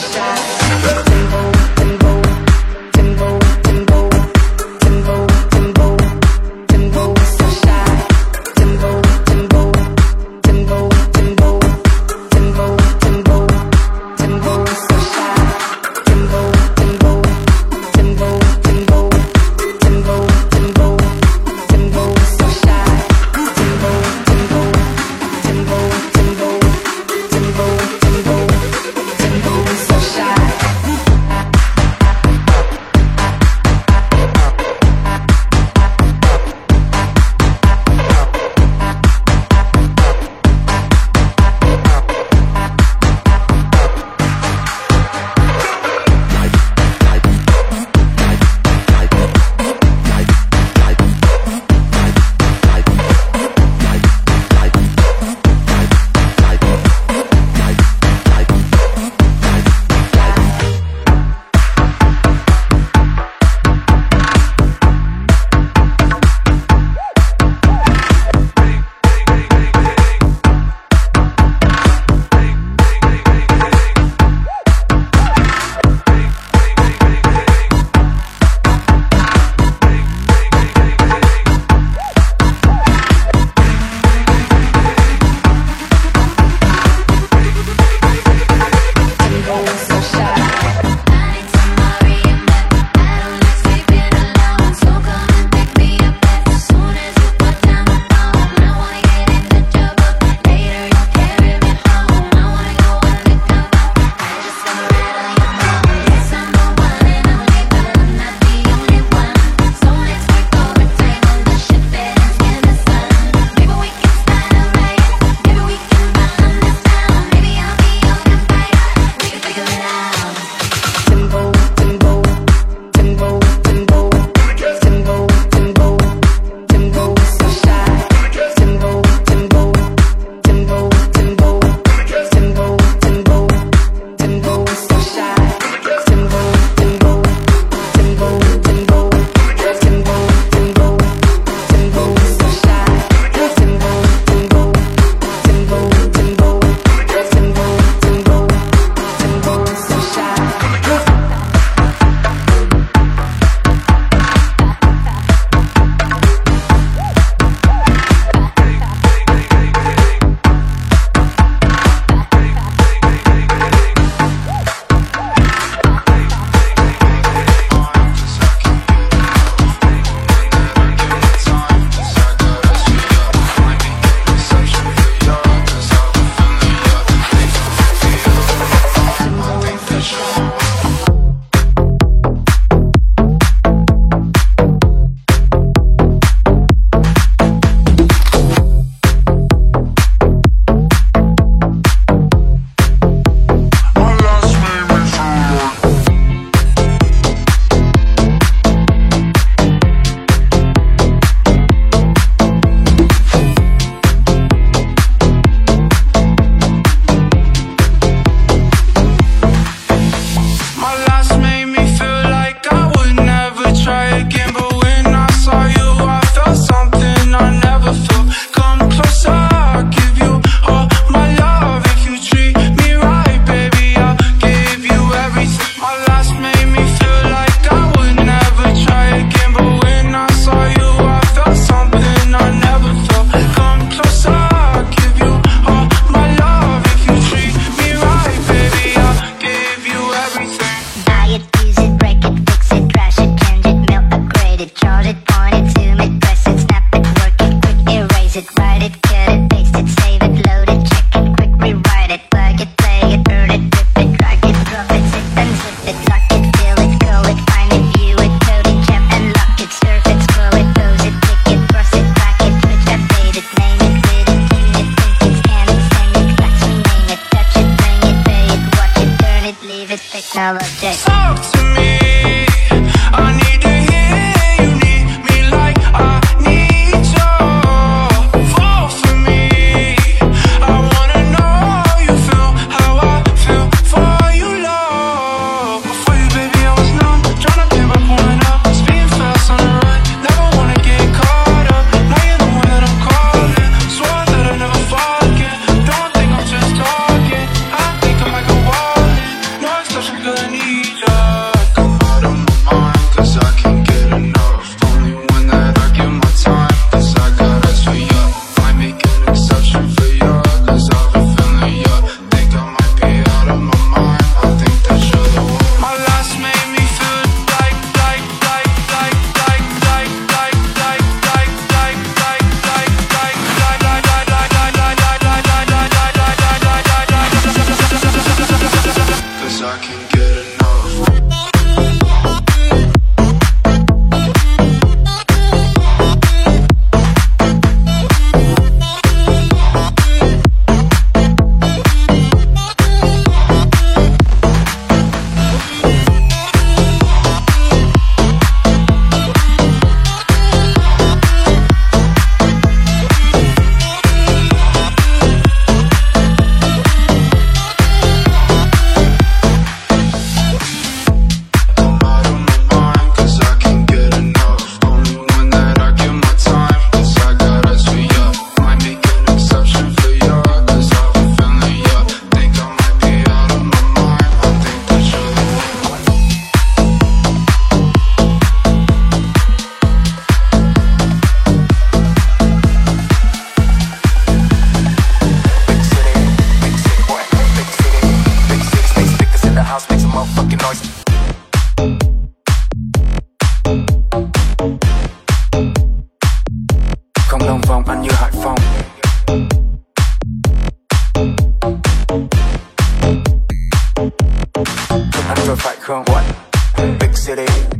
shot. City,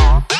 off.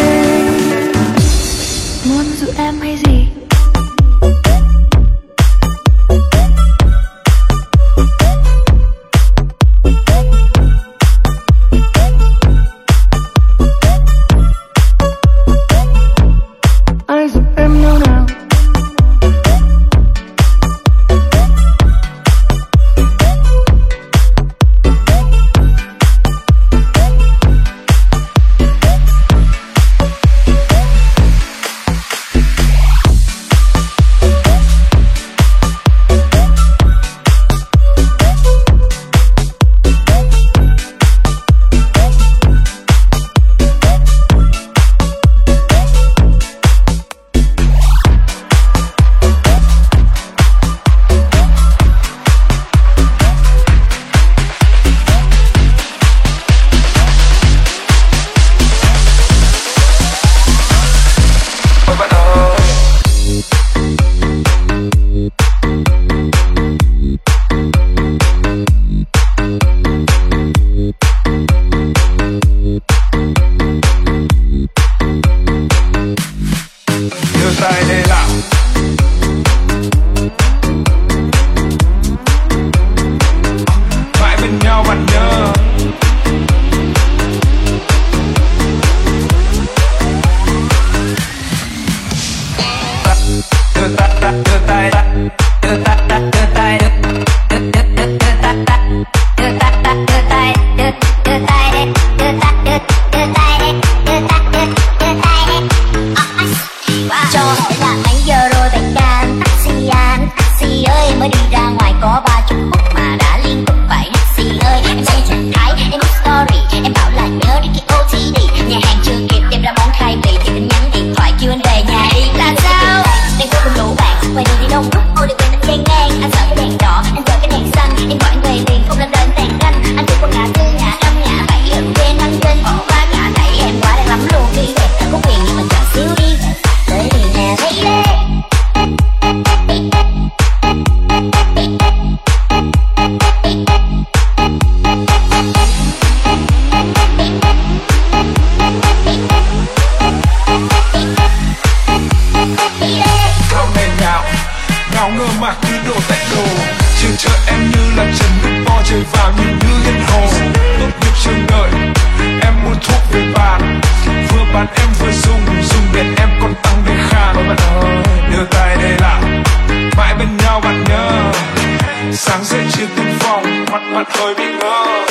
Koy big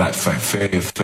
like faith.